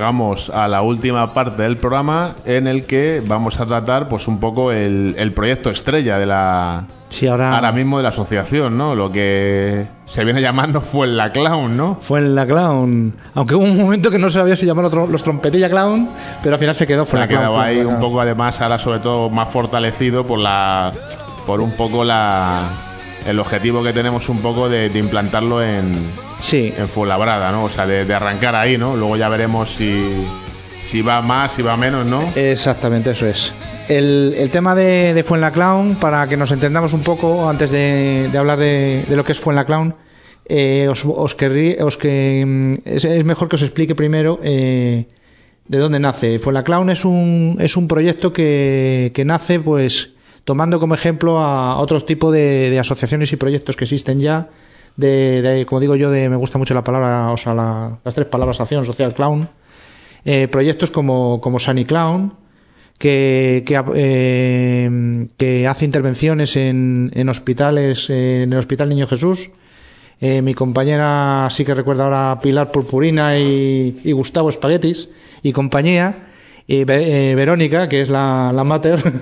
Llegamos a la última parte del programa en el que vamos a tratar pues un poco el, el proyecto estrella de la Sí, ahora, ahora mismo de la asociación, ¿no? Lo que se viene llamando fue la clown, ¿no? fue la clown. Aunque hubo un momento que no sabía si llamar los trompetilla clown, pero al final se quedó Se fue ha la clown. ahí un poco además ahora sobre todo más fortalecido por la por un poco la el objetivo que tenemos un poco de, de implantarlo en, Sí, en Fuenlabrada, ¿no? O sea, de, de arrancar ahí, ¿no? Luego ya veremos si, si va más, si va menos, ¿no? Exactamente, eso es. El, el tema de, de Fuenlaclown, para que nos entendamos un poco antes de, de hablar de, de lo que es Fuenlaclown, eh, os, os, querrí- os que, mm, es, es mejor que os explique primero eh, de dónde nace. Fuenlaclown es un, es un proyecto que, que nace pues tomando como ejemplo a otros tipos de, de asociaciones y proyectos que existen ya. De, como digo yo, de, me gusta mucho la palabra, o sea, la- las tres palabras acción social clown. Eh, proyectos como, como Sunny Clown, que, que, eh, que hace intervenciones en, en hospitales, en el Hospital Niño Jesús. Eh, mi compañera sí que recuerda ahora Pilar Purpurina y, Gustavo Espaguetis y compañía. Y Ve- Verónica, que es la, la mater.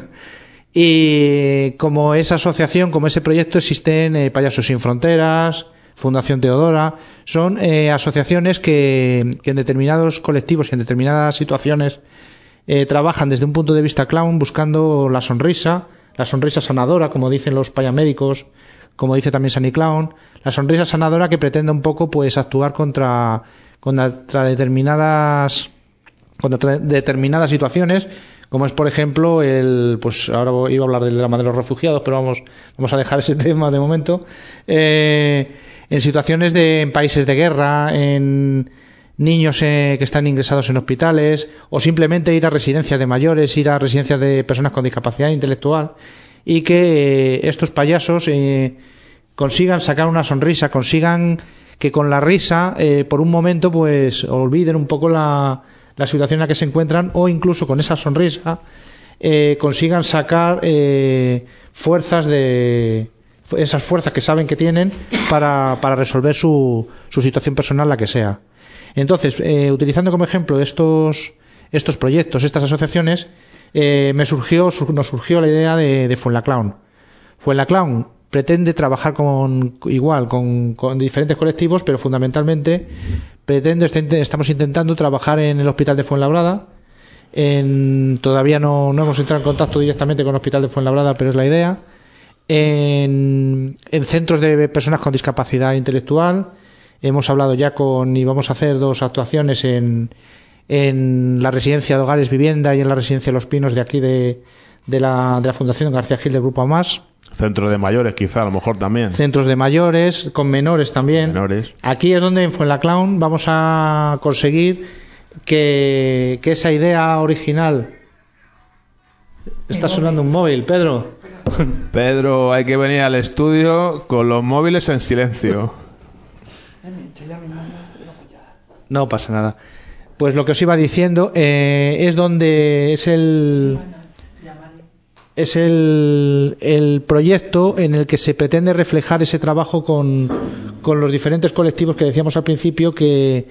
y como esa asociación, como ese proyecto, existen eh, Payasos Sin Fronteras, Fundación Teodora. Son eh, asociaciones que, que en determinados colectivos y en determinadas situaciones eh, trabajan desde un punto de vista clown buscando la sonrisa la sonrisa sanadora, como dicen los payamédicos, como dice también Sunny Clown, la sonrisa sanadora que pretende un poco pues actuar contra, contra determinadas contra determinadas situaciones como es por ejemplo el pues ahora iba a hablar del drama de los refugiados pero vamos vamos a dejar ese tema de momento. Eh, en situaciones de en países de guerra en niños eh, que están ingresados en hospitales o simplemente ir a residencias de mayores ir a residencias de personas con discapacidad intelectual y que eh, estos payasos eh, consigan sacar una sonrisa consigan que con la risa eh, por un momento pues olviden un poco la, la situación en la que se encuentran o incluso con esa sonrisa eh, consigan sacar eh, fuerzas de esas fuerzas que saben que tienen para, para resolver su, su situación personal la que sea. Entonces eh, utilizando como ejemplo estos estos proyectos estas asociaciones eh, me surgió sur- nos surgió la idea de, de Fuenlaclown. Fuenlaclown pretende trabajar con igual con, con diferentes colectivos, pero fundamentalmente pretende est- estamos intentando trabajar en el hospital de Fuenlabrada. En, todavía no, no hemos entrado en contacto directamente con el hospital de Fuenlabrada, pero es la idea. En, en centros de personas con discapacidad intelectual. Hemos hablado ya con y vamos a hacer dos actuaciones en, en la residencia de hogares vivienda y en la residencia de los pinos de aquí de, de, la, de la Fundación García Gil del Grupo AMAS Centro de mayores, quizá, a lo mejor también. centros de mayores, con menores también. Menores. Aquí es donde en Fuenlaclown vamos a conseguir que, que esa idea original. Está sonando un móvil, Pedro. Pedro, hay que venir al estudio con los móviles en silencio. No pasa nada. Pues lo que os iba diciendo eh, es donde es el es el, el proyecto en el que se pretende reflejar ese trabajo con, con los diferentes colectivos que decíamos al principio que,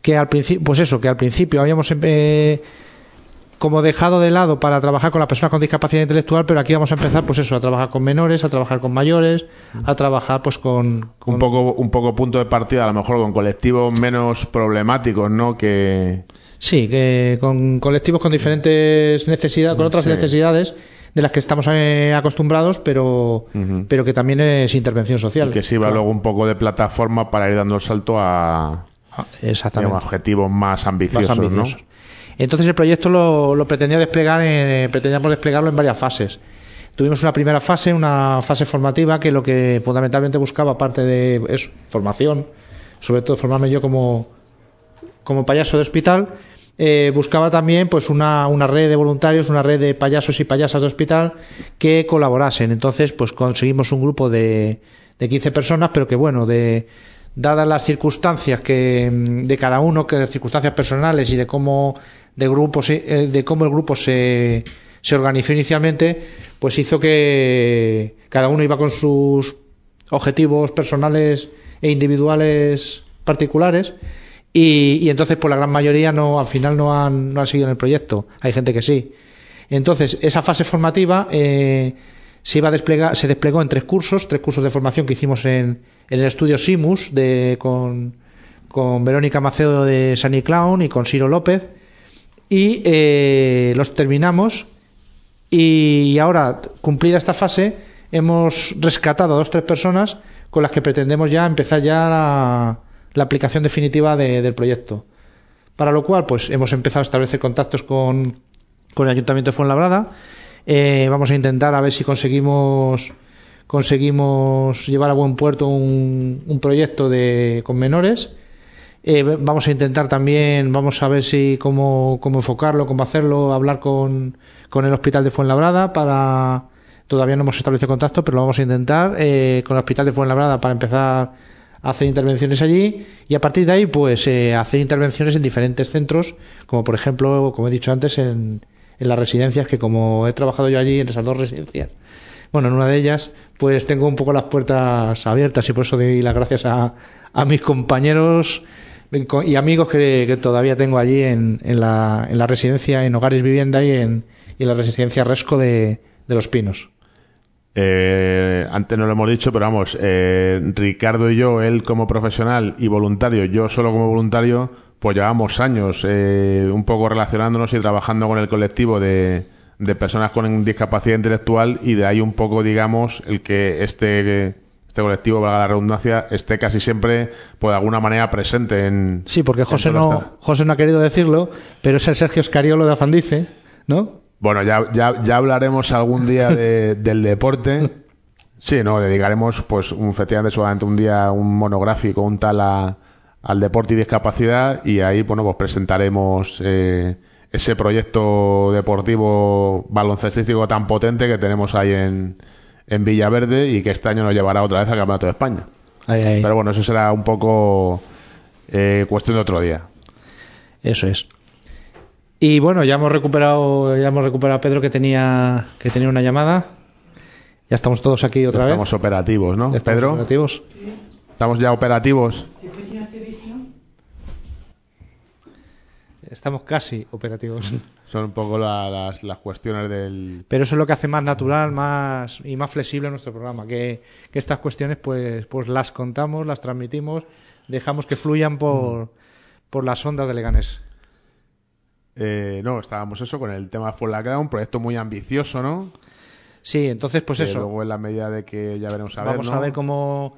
que al principio pues eso que al principio habíamos eh, como dejado de lado para trabajar con las personas con discapacidad intelectual pero aquí vamos a empezar pues eso a trabajar con menores a trabajar con mayores a trabajar pues con, con Un poco, un poco punto de partida, a lo mejor con colectivos menos problemáticos, ¿no? Que Sí, que con colectivos con diferentes necesidades, con otras Sí. necesidades de las que estamos eh, acostumbrados, pero, pero que también es intervención social. que sirva Claro. luego un poco de plataforma para ir dando el salto a Ah, Exactamente. objetivos más ambiciosos, Más ambiciosos. ¿no? Entonces el proyecto lo, lo pretendía desplegar, en- pretendíamos desplegarlo en varias fases. Tuvimos una primera fase, una fase formativa que lo que fundamentalmente buscaba, aparte de eso, formación, sobre todo formarme yo como, como payaso de hospital, eh, buscaba también pues una, una red de voluntarios, una red de payasos y payasas de hospital que colaborasen. Entonces, pues conseguimos un grupo de, de 15 personas, pero que bueno, de dadas las circunstancias que mm, de cada uno, que las circunstancias personales y de cómo de grupos eh, de cómo el grupo se, se organizó inicialmente, pues hizo que cada uno iba con sus objetivos personales e individuales particulares y, y entonces por la gran mayoría no al final no han, no han seguido en el proyecto. Hay gente que sí. Entonces esa fase formativa eh, se iba a desplegar se desplegó en tres cursos tres cursos de formación que hicimos en, en el estudio Simus de con, con Verónica Macedo de Sunny Clown y con Ciro López. Y eh, los terminamos. Y ahora, cumplida esta fase, hemos rescatado a dos tres personas con las que pretendemos ya empezar ya la, la aplicación definitiva de- del proyecto. Para lo cual, pues hemos empezado a establecer contactos con, con el Ayuntamiento de Fuenlabrada. Eh, vamos a intentar a ver si conseguimos conseguimos llevar a buen puerto un, un proyecto de, con menores. Eh, vamos a intentar también, vamos a ver si cómo, cómo enfocarlo, cómo hacerlo, hablar con, con el Hospital de Fuenlabrada para... Todavía no hemos establecido contacto, pero lo vamos a intentar eh, con el Hospital de Fuenlabrada para empezar hacer intervenciones allí y a partir de ahí pues eh, hacer intervenciones en diferentes centros, como por ejemplo, como he dicho antes, en, en las residencias, que como he trabajado yo allí en esas dos residencias, bueno, en una de ellas, pues tengo un poco las puertas abiertas y por eso doy las gracias a, a mis compañeros y amigos que, que todavía tengo allí en, en, la, en la residencia, en Hogares Vivienda y en, y la residencia Resco de, de Los Pinos. Eh, antes no lo hemos dicho, pero vamos, eh, Ricardo y yo, él como profesional y voluntario, yo solo como voluntario, pues llevamos años eh, un poco relacionándonos y trabajando con el colectivo de, de personas con discapacidad intelectual y de ahí un poco, digamos, el que este este colectivo, valga la redundancia, esté casi siempre, pues de alguna manera presente en. Sí, porque José no, José no ha querido decirlo, pero es el Sergio Escariolo de Afandice, ¿no? Bueno, ya, ya, ya hablaremos algún día de- del deporte. Sí, no, dedicaremos, pues, un, efectivamente, solamente un día, un monográfico, un tal a- al deporte y discapacidad, y ahí, bueno, pues presentaremos eh, ese proyecto deportivo baloncestístico tan potente que tenemos ahí en, en Villaverde y que este año nos llevará otra vez al Campeonato de España. Ahí, ahí. Pero bueno, eso será un poco eh, cuestión de otro día. Eso es. Y bueno, ya hemos recuperado, ya hemos recuperado a Pedro que tenía, que tenía una llamada. Ya estamos todos aquí otra Ya vez. estamos operativos, ¿no? Estamos Pedro, operativos. estamos ya operativos. Estamos casi operativos. Son un poco la- las, las cuestiones del... Pero eso es lo que hace más natural, más y más flexible nuestro programa, que, que estas cuestiones pues, pues las contamos, las transmitimos, dejamos que fluyan por, por las ondas de Leganés. Eh, no, estábamos eso con el tema de Fuenlabrada, un proyecto muy ambicioso, ¿no? Sí, entonces pues Que eso. Luego en la medida de que ya veremos a ver, Vamos ¿no? a ver cómo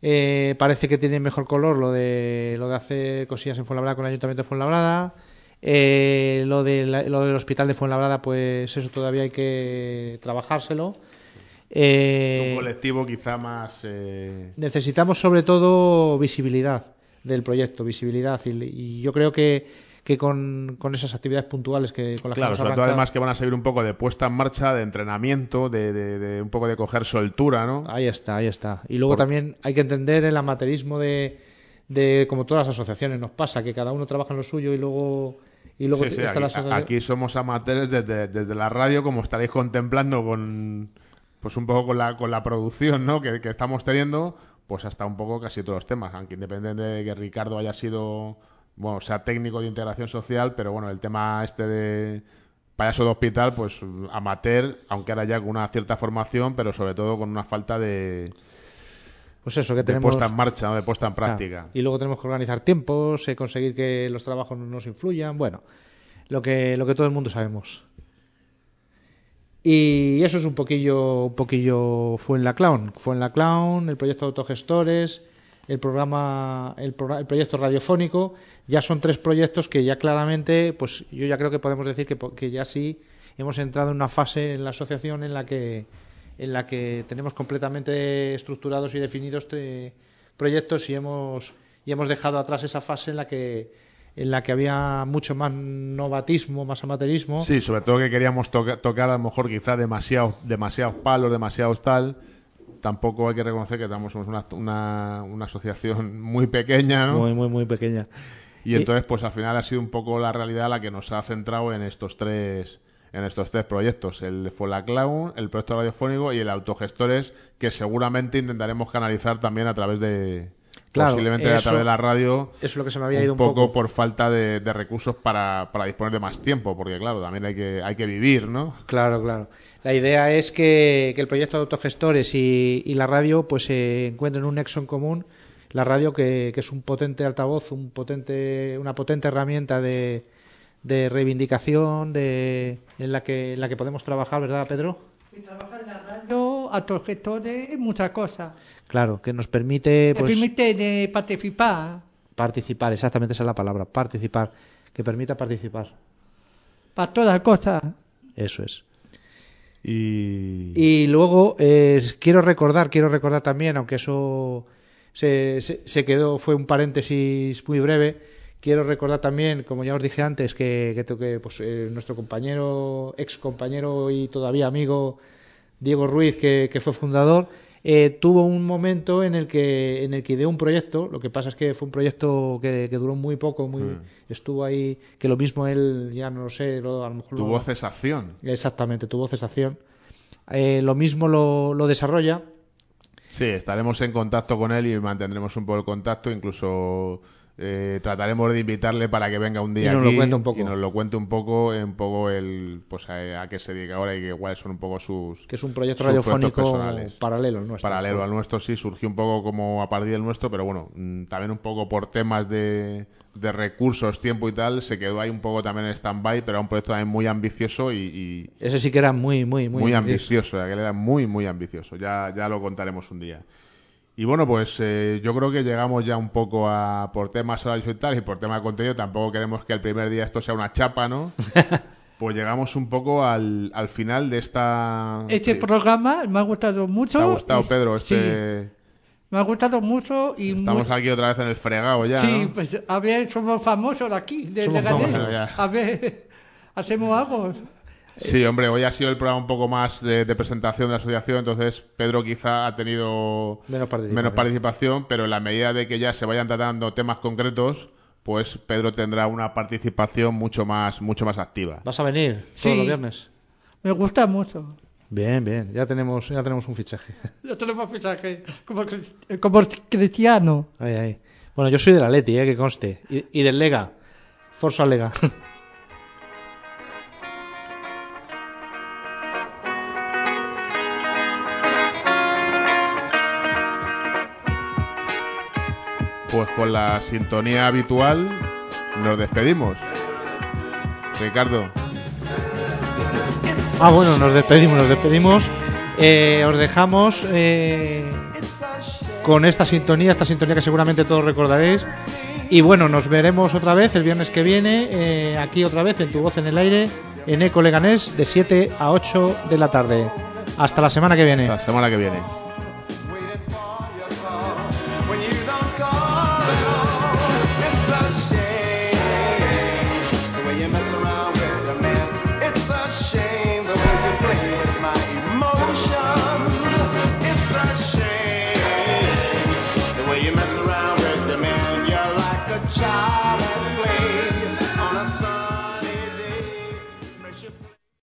eh, parece que tiene mejor color lo de lo de hacer cosillas en Fuenlabrada con el Ayuntamiento de Fuenlabrada. Eh, lo, de la- lo del Hospital de Fuenlabrada, pues eso todavía hay que trabajárselo. Es Eh, un colectivo quizá más... eh, necesitamos sobre todo visibilidad del proyecto, visibilidad. Y, y yo creo que, que con, con esas actividades puntuales que con las que Claro, hemos sobre todo además que van a servir un poco de puesta en marcha, de entrenamiento, de, de- de un poco de coger soltura, ¿no? Ahí está, ahí está. Y luego Por- también hay que entender el amateurismo de, de, como todas las asociaciones nos pasa, que cada uno trabaja en lo suyo y luego, y luego Sí, sí, está aquí, asociación. aquí somos amateurs desde, desde la radio, como estaréis contemplando con pues un poco con la, con la producción ¿no? que, que estamos teniendo, pues hasta un poco casi todos los temas, aunque independiente de que Ricardo haya sido, bueno, sea técnico de integración social, pero bueno, el tema este de payaso de hospital, pues amateur, aunque ahora ya con una cierta formación, pero sobre todo con una falta de, Pues eso, que de tenemos. puesta en marcha, ¿no? de puesta en práctica. Y luego tenemos que organizar tiempos, eh, conseguir que los trabajos no nos influyan. Bueno, lo que, lo que todo el mundo sabemos. Y eso es un poquillo, un poquillo fue en la clown. Fue en la clown, el proyecto de autogestores, el programa, el, progra- el proyecto radiofónico. Ya son tres proyectos que ya claramente, pues yo ya creo que podemos decir que, que ya sí hemos entrado en una fase en la asociación en la que, en la que tenemos completamente estructurados y definidos este proyectos y hemos, y hemos dejado atrás esa fase en la que en la que había mucho más novatismo, más amateurismo. Sí, sobre todo que queríamos toca- tocar a lo mejor quizá demasiados demasiados palos, demasiados tal. Tampoco hay que reconocer que estamos somos una, una, una asociación muy pequeña, ¿no? Muy, muy, muy pequeña. Y entonces, pues al final ha sido un poco la realidad la que nos ha centrado en estos tres en estos tres proyectos, el de Fola Clown, el proyecto radiofónico y el autogestores, que seguramente intentaremos canalizar también a través de Claro, posiblemente a eso- través de la radio Eso es lo que se me había un ido un poco, poco. por falta de, de recursos para, para disponer de más tiempo, porque claro, también hay que, hay que vivir, ¿no? Claro, claro. La idea es que, que el proyecto de autogestores y, y la radio pues se encuentren un nexo en común. La radio que, que es un potente altavoz, un potente, una potente herramienta de, de reivindicación de, en, la que, en la que podemos trabajar, ¿verdad, Pedro? Y trabajar en la radio, autogestores, muchas cosas. Claro, que nos permite pues, permite de participar participar, exactamente esa es la palabra, participar, que permita participar. para todas cosas. Eso es. Y, Y luego eh, quiero recordar, quiero recordar también, aunque eso se, se, se quedó, fue un paréntesis muy breve, quiero recordar también, como ya os dije antes, que, que, que, pues, eh, nuestro compañero, ex compañero y todavía amigo Diego Ruiz, que, que fue fundador, eh, tuvo un momento en el que en el que ideó un proyecto. Lo que pasa es que fue un proyecto que, que duró muy poco, muy estuvo ahí, que lo mismo él ya no lo sé, lo- a lo mejor lo- tuvo cesación. Exactamente, tuvo cesación. Eh, lo mismo lo, lo desarrolla. Sí, estaremos en contacto con él y mantendremos un poco el contacto, incluso eh, trataremos de invitarle para que venga un día Y nos lo aquí cuente un poco. y nos lo cuente un poco, un poco el, pues a, a qué se dedica ahora y que cuáles son un poco sus Que es un proyecto radiofónico paralelo al nuestro. paralelo al nuestro, sí, surgió un poco como a partir del nuestro, pero bueno, mm, también un poco por temas de, de recursos, tiempo y tal, se quedó ahí un poco también en stand-by, pero era un proyecto también muy ambicioso y, y Ese sí que era muy, muy, muy, muy, ambicioso, aquel era muy, muy ambicioso, ya, ya lo contaremos un día. Y bueno, pues eh, yo creo que llegamos ya un poco a, por temas horarios y por tema de contenido, tampoco queremos que el primer día esto sea una chapa, ¿no? pues llegamos un poco al, al final de esta... Este programa me ha gustado mucho. ¿Te ha gustado, Pedro? Sí, Este... me ha gustado mucho y Estamos aquí otra vez en el fregado ya, Sí, ¿no? pues a ver, somos famosos aquí, de Somos Leganés. famosos, ya. A ver, hacemos algo. Sí, hombre, hoy ha sido el programa un poco más de, de presentación de la asociación, entonces Pedro quizá ha tenido Menos participación. menos participación, pero en la medida de que ya se vayan tratando temas concretos, pues Pedro tendrá una participación mucho más, mucho más activa. ¿Vas a venir Sí. todos los viernes? Me gusta mucho. Bien, bien. Ya tenemos, ya tenemos un fichaje. Yo tenemos fichaje como, cri- como cristiano. Ahí, ahí. Bueno, yo soy de la Leti, eh, que conste. Y, y del Lega. Forza Lega. Pues con la sintonía habitual nos despedimos. Ricardo, Ah, bueno, nos despedimos, nos despedimos. Eh, os dejamos eh, con esta sintonía, esta sintonía que seguramente todos recordaréis. Y bueno, nos veremos otra vez el viernes que viene, eh, aquí otra vez en Tu Voz en el Aire, en Eco Leganés, de 7 a 8 de la tarde. Hasta la semana que viene. la semana que viene.